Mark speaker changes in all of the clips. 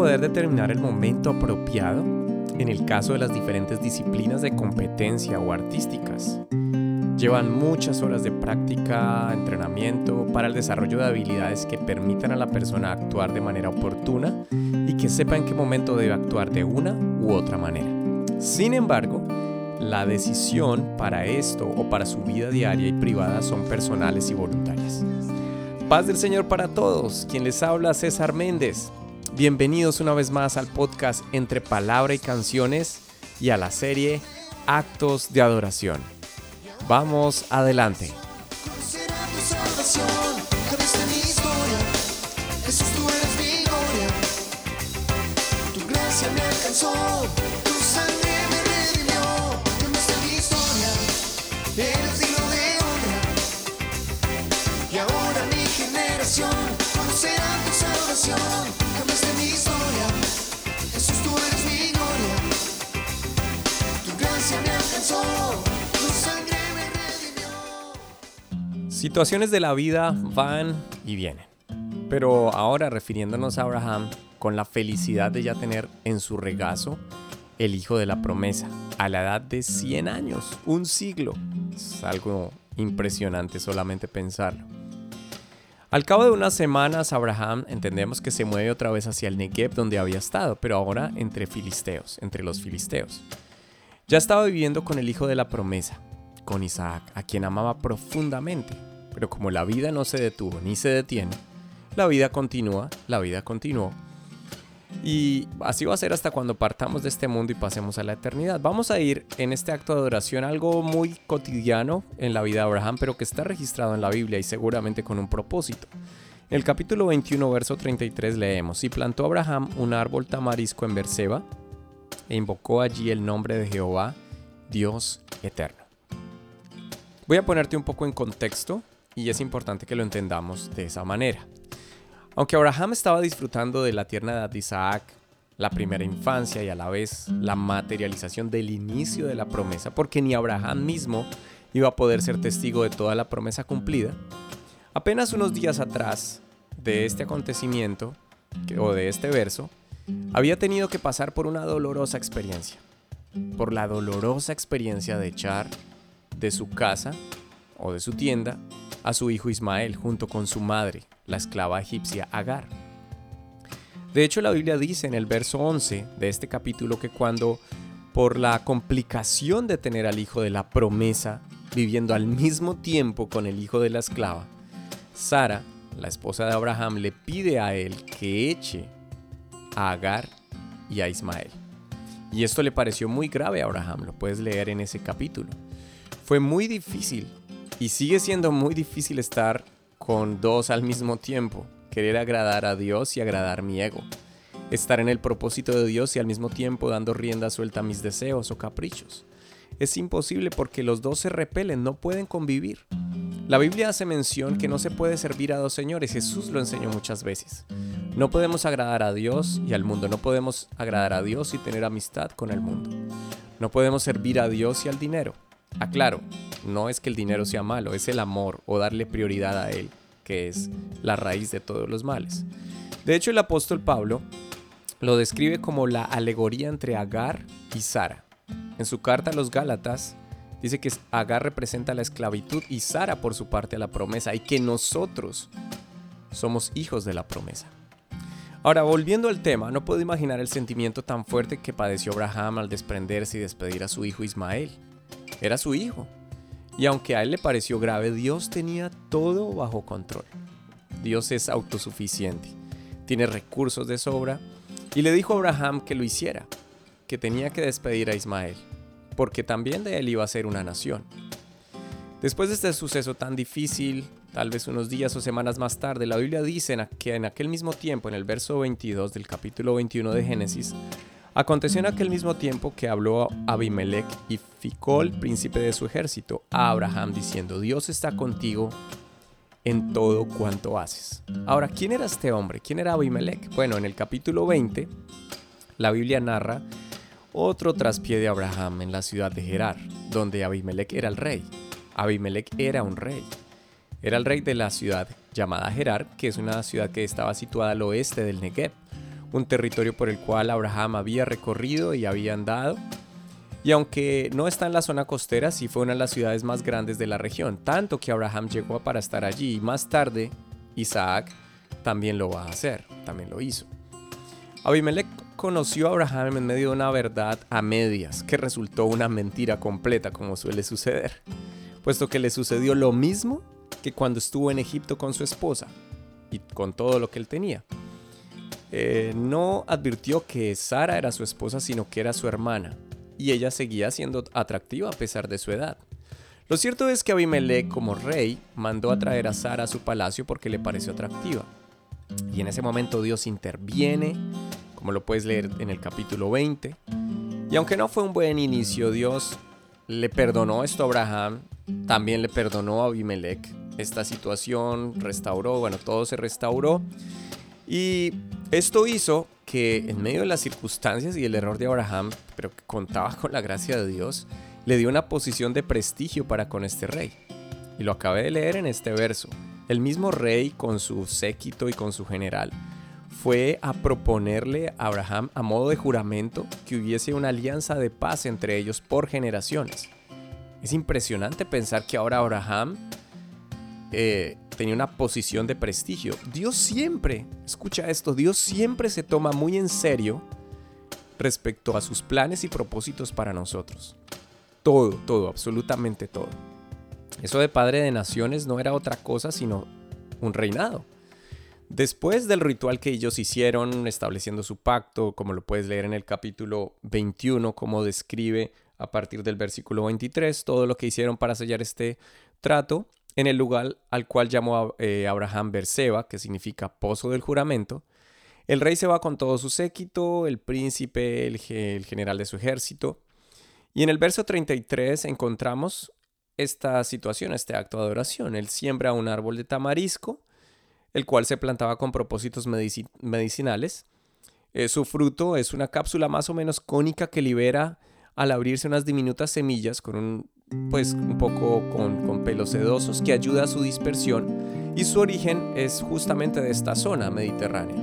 Speaker 1: poder determinar el momento apropiado en el caso de las diferentes disciplinas de competencia o artísticas. Llevan muchas horas de práctica, entrenamiento para el desarrollo de habilidades que permitan a la persona actuar de manera oportuna y que sepa en qué momento debe actuar de una u otra manera. Sin embargo, la decisión para esto o para su vida diaria y privada son personales y voluntarias. Paz del Señor para todos, quien les habla César Méndez. Bienvenidos una vez más al podcast Entre Palabra y Canciones y a la serie Actos de Adoración. Vamos adelante.
Speaker 2: Tu gracia me alcanzó,
Speaker 1: Situaciones de la vida van y vienen. Pero ahora refiriéndonos a Abraham con la felicidad de ya tener en su regazo el hijo de la promesa, a la edad de 100 años, un siglo. Es algo impresionante solamente pensarlo. Al cabo de unas semanas, Abraham entendemos que se mueve otra vez hacia el Negev donde había estado, pero ahora entre filisteos, entre los filisteos. Ya estaba viviendo con el hijo de la promesa, con Isaac, a quien amaba profundamente, pero como la vida no se detuvo ni se detiene, la vida continúa, la vida continuó. Y así va a ser hasta cuando partamos de este mundo y pasemos a la eternidad. Vamos a ir en este acto de adoración algo muy cotidiano en la vida de Abraham, pero que está registrado en la Biblia y seguramente con un propósito. En el capítulo 21, verso 33 leemos, y plantó Abraham un árbol tamarisco en Berseba e invocó allí el nombre de Jehová, Dios eterno. Voy a ponerte un poco en contexto y es importante que lo entendamos de esa manera. Aunque Abraham estaba disfrutando de la tierna edad de Isaac, la primera infancia y a la vez la materialización del inicio de la promesa, porque ni Abraham mismo iba a poder ser testigo de toda la promesa cumplida, apenas unos días atrás de este acontecimiento, o de este verso, había tenido que pasar por una dolorosa experiencia, por la dolorosa experiencia de echar de su casa o de su tienda a su hijo Ismael junto con su madre, la esclava egipcia Agar. De hecho, la Biblia dice en el verso 11 de este capítulo que cuando por la complicación de tener al hijo de la promesa viviendo al mismo tiempo con el hijo de la esclava, Sara, la esposa de Abraham, le pide a él que eche a Agar y a Ismael. Y esto le pareció muy grave a Abraham, lo puedes leer en ese capítulo. Fue muy difícil y sigue siendo muy difícil estar con dos al mismo tiempo, querer agradar a Dios y agradar mi ego. Estar en el propósito de Dios y al mismo tiempo dando rienda suelta a mis deseos o caprichos. Es imposible porque los dos se repelen, no pueden convivir. La Biblia hace mención que no se puede servir a dos señores, Jesús lo enseñó muchas veces. No podemos agradar a Dios y al mundo, no podemos agradar a Dios y tener amistad con el mundo. No podemos servir a Dios y al dinero. Aclaro, no es que el dinero sea malo, es el amor o darle prioridad a él, que es la raíz de todos los males. De hecho, el apóstol Pablo lo describe como la alegoría entre Agar y Sara. En su carta a los Gálatas dice que Agar representa la esclavitud y Sara por su parte la promesa y que nosotros somos hijos de la promesa. Ahora, volviendo al tema, no puedo imaginar el sentimiento tan fuerte que padeció Abraham al desprenderse y despedir a su hijo Ismael. Era su hijo. Y aunque a él le pareció grave, Dios tenía todo bajo control. Dios es autosuficiente, tiene recursos de sobra y le dijo a Abraham que lo hiciera, que tenía que despedir a Ismael, porque también de él iba a ser una nación. Después de este suceso tan difícil, tal vez unos días o semanas más tarde, la Biblia dice que en aquel mismo tiempo, en el verso 22 del capítulo 21 de Génesis, aconteció en aquel mismo tiempo que habló Abimelech y Ficol, príncipe de su ejército, a Abraham diciendo, Dios está contigo en todo cuanto haces. Ahora, ¿quién era este hombre? ¿Quién era Abimelech? Bueno, en el capítulo 20, la Biblia narra otro traspié de Abraham en la ciudad de Gerar, donde Abimelech era el rey. Abimelech era un rey. Era el rey de la ciudad llamada Gerar, que es una ciudad que estaba situada al oeste del Negev, un territorio por el cual Abraham había recorrido y había andado. Y aunque no está en la zona costera, sí fue una de las ciudades más grandes de la región, tanto que Abraham llegó para estar allí y más tarde Isaac también lo va a hacer, también lo hizo. Abimelech conoció a Abraham en medio de una verdad a medias, que resultó una mentira completa como suele suceder, puesto que le sucedió lo mismo que cuando estuvo en Egipto con su esposa y con todo lo que él tenía. Eh, no advirtió que Sara era su esposa, sino que era su hermana, y ella seguía siendo atractiva a pesar de su edad. Lo cierto es que Abimelech, como rey, mandó a traer a Sara a su palacio porque le pareció atractiva. Y en ese momento Dios interviene, como lo puedes leer en el capítulo 20. Y aunque no fue un buen inicio, Dios le perdonó esto a Abraham, también le perdonó a Abimelech esta situación, restauró, bueno, todo se restauró. Y esto hizo que en medio de las circunstancias y el error de Abraham, pero que contaba con la gracia de Dios, le dio una posición de prestigio para con este rey. Y lo acabé de leer en este verso. El mismo rey con su séquito y con su general fue a proponerle a Abraham a modo de juramento que hubiese una alianza de paz entre ellos por generaciones. Es impresionante pensar que ahora Abraham eh, tenía una posición de prestigio. Dios siempre, escucha esto, Dios siempre se toma muy en serio respecto a sus planes y propósitos para nosotros. Todo, todo, absolutamente todo. Eso de padre de naciones no era otra cosa sino un reinado. Después del ritual que ellos hicieron estableciendo su pacto, como lo puedes leer en el capítulo 21, como describe a partir del versículo 23, todo lo que hicieron para sellar este trato, en el lugar al cual llamó eh, Abraham Berseba, que significa pozo del juramento, el rey se va con todo su séquito, el príncipe, el, general de su ejército. Y en el verso 33 encontramos esta situación, este acto de adoración. Él siembra un árbol de tamarisco, el cual se plantaba con propósitos medicinales. Eh, su fruto es una cápsula más o menos cónica que libera al abrirse unas diminutas semillas con un, pues, un poco con, con pelos sedosos que ayuda a su dispersión y su origen es justamente de esta zona mediterránea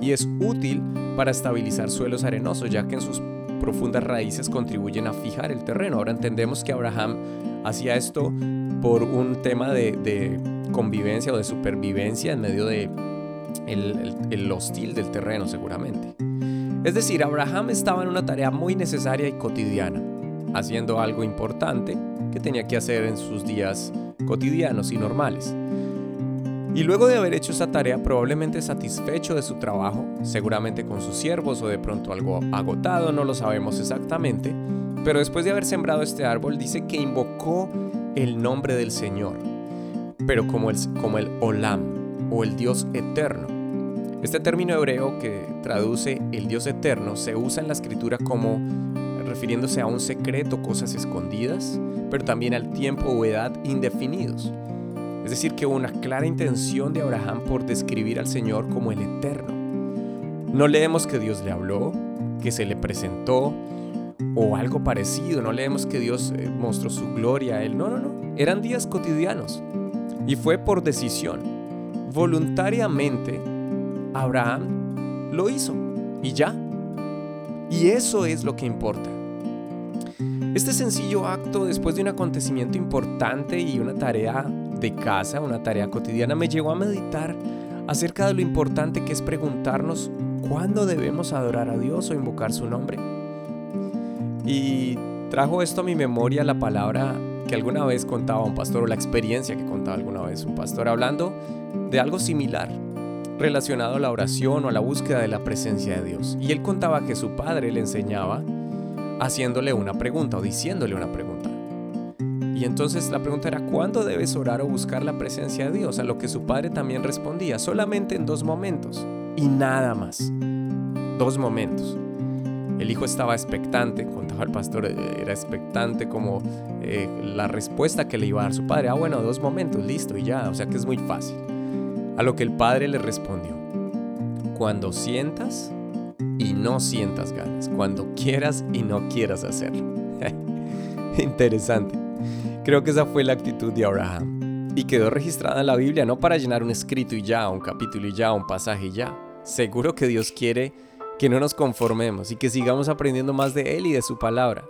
Speaker 1: y es útil para estabilizar suelos arenosos ya que en sus profundas raíces contribuyen a fijar el terreno. Ahora entendemos que Abraham hacía esto por un tema de, convivencia o de supervivencia en medio de el, hostil del terreno seguramente. Es decir, Abraham estaba en una tarea muy necesaria y cotidiana, haciendo algo importante que tenía que hacer en sus días cotidianos y normales. Y luego de haber hecho esa tarea, probablemente satisfecho de su trabajo, seguramente con sus siervos o de pronto algo agotado, no lo sabemos exactamente, pero después de haber sembrado este árbol dice que invocó el nombre del Señor, pero como el, como el Olam o el Dios eterno. Este término hebreo que traduce el Dios eterno se usa en la escritura como refiriéndose a un secreto, cosas escondidas, pero también al tiempo o edad indefinidos. Es decir, que hubo una clara intención de Abraham por describir al Señor como el eterno. No leemos que Dios le habló, que se le presentó, o algo parecido. No leemos que Dios eh, mostró su gloria a él. No, no, no. Eran días cotidianos. Y fue por decisión. Voluntariamente, Abraham lo hizo. Y ya. Y eso es lo que importa. Este sencillo acto, después de un acontecimiento importante y una tarea de casa, una tarea cotidiana, me llevó a meditar acerca de lo importante que es preguntarnos cuándo debemos adorar a Dios o invocar su nombre. Y trajo esto a mi memoria la palabra que alguna vez contaba un pastor o la experiencia que contaba alguna vez un pastor hablando de algo similar relacionado a la oración o a la búsqueda de la presencia de Dios. Y él contaba que su padre le enseñaba haciéndole una pregunta o diciéndole una pregunta. Y entonces la pregunta era, ¿cuándo debes orar o buscar la presencia de Dios? A lo que su padre también respondía, solamente en dos momentos y nada más. Dos momentos. El hijo estaba expectante, contaba el pastor, era expectante como eh, la respuesta que le iba a dar su padre. Ah, bueno, dos momentos, listo, y ya, o sea que es muy fácil. A lo que el padre le respondió, cuando sientas no sientas ganas, cuando quieras y no quieras hacerlo. Interesante. Creo que esa fue la actitud de Abraham. Y quedó registrada en la Biblia no para llenar un escrito y ya, un capítulo y ya, un pasaje y ya. Seguro que Dios quiere que no nos conformemos y que sigamos aprendiendo más de Él y de su palabra.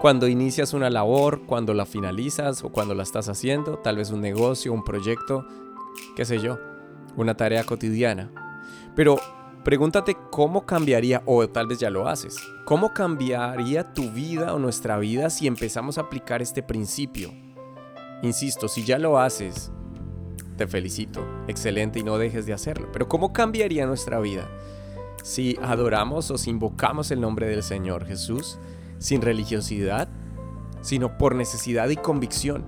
Speaker 1: Cuando inicias una labor, cuando la finalizas o cuando la estás haciendo, tal vez un negocio, un proyecto, qué sé yo, una tarea cotidiana. Pero pregúntate cómo cambiaría, o tal vez ya lo haces, cómo cambiaría tu vida o nuestra vida si empezamos a aplicar este principio. Insisto, si ya lo haces, te felicito, excelente y no dejes de hacerlo. Pero ¿cómo cambiaría nuestra vida si adoramos o si invocamos el nombre del Señor Jesús sin religiosidad, sino por necesidad y convicción?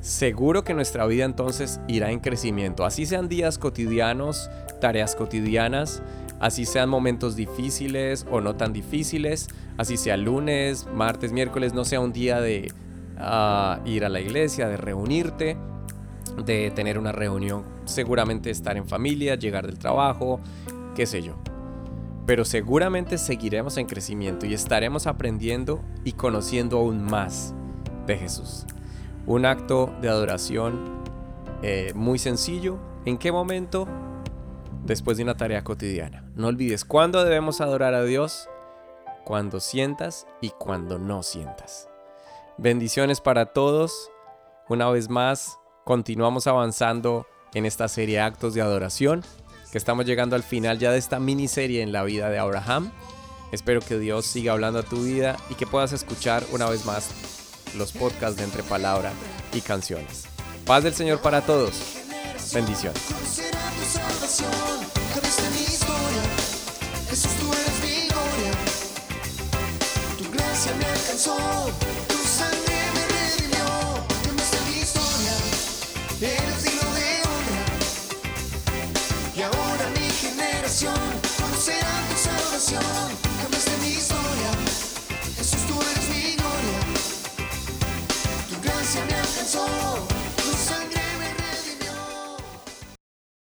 Speaker 1: Seguro que nuestra vida entonces irá en crecimiento, así sean días cotidianos, tareas cotidianas, así sean momentos difíciles o no tan difíciles, así sea lunes, martes, miércoles, no sea un día de ah, ir a la iglesia, de reunirte, de tener una reunión, seguramente estar en familia, llegar del trabajo, qué sé yo. Pero seguramente seguiremos en crecimiento y estaremos aprendiendo y conociendo aún más de Jesús. Un acto de adoración eh, muy sencillo. ¿En qué momento? Después de una tarea cotidiana. No olvides cuándo debemos adorar a Dios, cuando sientas y cuando no sientas. Bendiciones para todos. Una vez más, continuamos avanzando en esta serie de actos de adoración, que estamos llegando al final ya de esta miniserie en la vida de Abraham. Espero que Dios siga hablando a tu vida y que puedas escuchar una vez más los podcasts de Entre Palabra y Canciones. Paz del Señor para todos. Bendiciones.
Speaker 2: Salvación, cambiaste mi historia. Jesús, tú eres mi gloria. Tu gracia me alcanzó, tu sangre me redimió. Cambiaste mi historia, eres digno de honra. Y ahora mi generación conocerá tu salvación. Cambiaste mi historia, Jesús, tú eres mi gloria. Tu gracia me alcanzó.